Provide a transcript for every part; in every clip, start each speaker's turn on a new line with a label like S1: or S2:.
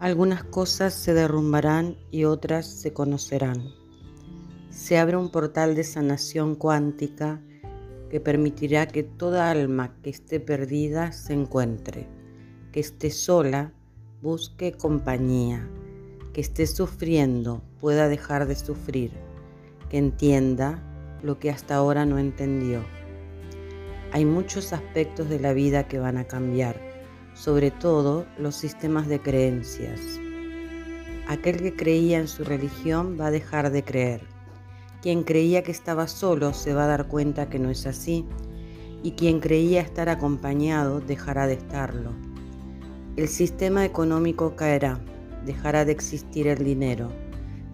S1: Algunas cosas se derrumbarán y otras se conocerán. Se abre un portal de sanación cuántica que permitirá que toda alma que esté perdida se encuentre, que esté sola busque compañía, que esté sufriendo pueda dejar de sufrir, que entienda lo que hasta ahora no entendió. Hay muchos aspectos de la vida que van a cambiar sobre todo los sistemas de creencias. Aquel que creía en su religión va a dejar de creer. Quien creía que estaba solo se va a dar cuenta que no es así. Y quien creía estar acompañado dejará de estarlo. El sistema económico caerá, dejará de existir el dinero,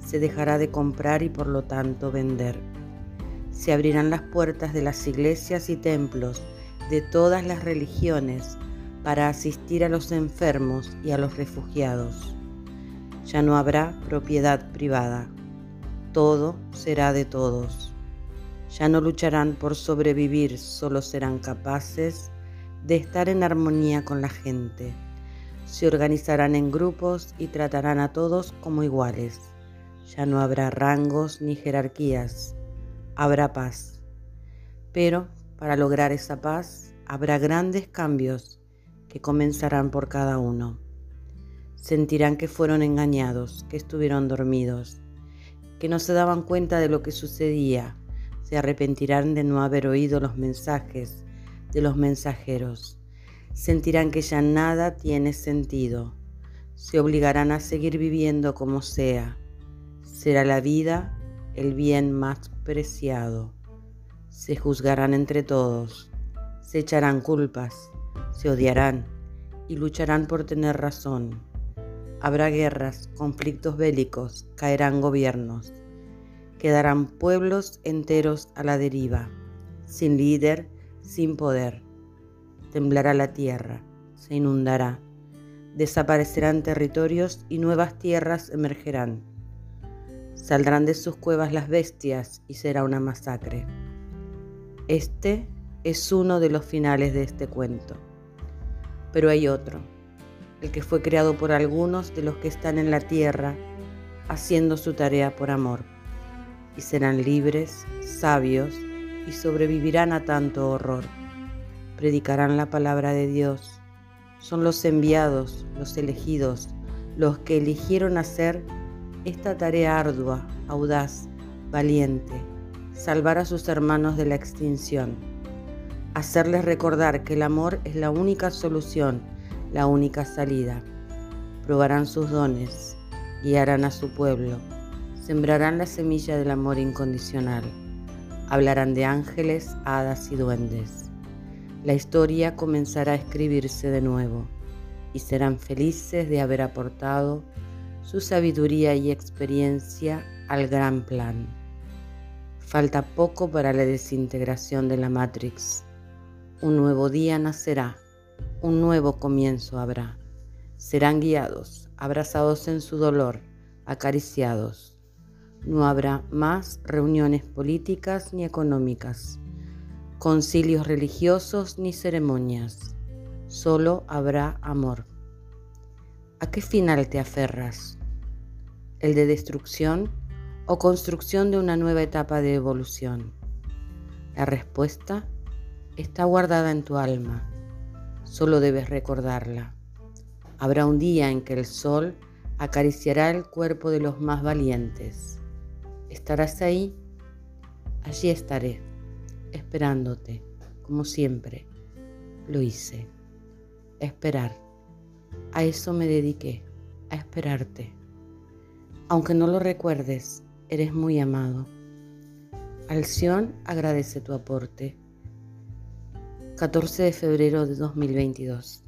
S1: se dejará de comprar y por lo tanto vender. Se abrirán las puertas de las iglesias y templos de todas las religiones para asistir a los enfermos y a los refugiados. Ya no habrá propiedad privada. Todo será de todos. Ya no lucharán por sobrevivir, solo serán capaces de estar en armonía con la gente. Se organizarán en grupos y tratarán a todos como iguales. Ya no habrá rangos ni jerarquías. Habrá paz. Pero para lograr esa paz habrá grandes cambios que comenzarán por cada uno. Sentirán que fueron engañados, que estuvieron dormidos, que no se daban cuenta de lo que sucedía. Se arrepentirán de no haber oído los mensajes de los mensajeros. Sentirán que ya nada tiene sentido. Se obligarán a seguir viviendo como sea. Será la vida el bien más preciado. Se juzgarán entre todos. Se echarán culpas se odiarán y lucharán por tener razón. Habrá guerras, conflictos bélicos, caerán gobiernos, quedarán pueblos enteros a la deriva, sin líder, sin poder. Temblará la tierra, se inundará, desaparecerán territorios y nuevas tierras emergerán. Saldrán de sus cuevas las bestias y será una masacre. Este es uno de los finales de este cuento. Pero hay otro, el que fue creado por algunos de los que están en la tierra, haciendo su tarea por amor, y serán libres, sabios, y sobrevivirán a tanto horror. Predicarán la palabra de Dios. Son los enviados, los elegidos, los que eligieron hacer esta tarea ardua, audaz, valiente, salvar a sus hermanos de la extinción hacerles recordar que el amor es la única solución, la única salida. Probarán sus dones, guiarán a su pueblo, sembrarán la semilla del amor incondicional, hablarán de ángeles, hadas y duendes. La historia comenzará a escribirse de nuevo y serán felices de haber aportado su sabiduría y experiencia al gran plan. Falta poco para la desintegración de la Matrix un nuevo día nacerá, un nuevo comienzo habrá. Serán guiados, abrazados en su dolor, acariciados. No habrá más reuniones políticas ni económicas, concilios religiosos ni ceremonias. Solo habrá amor. ¿A qué final te aferras? ¿El de destrucción o construcción de una nueva etapa de evolución? La respuesta está guardada en tu alma. Solo debes recordarla. Habrá un día en que el sol acariciará el cuerpo de los más valientes. ¿Estarás ahí? Allí estaré, esperándote, como siempre. Lo hice. Esperar. A eso me dediqué, a esperarte. Aunque no lo recuerdes, eres muy amado. Alción agradece tu aporte 14 de febrero de 2022.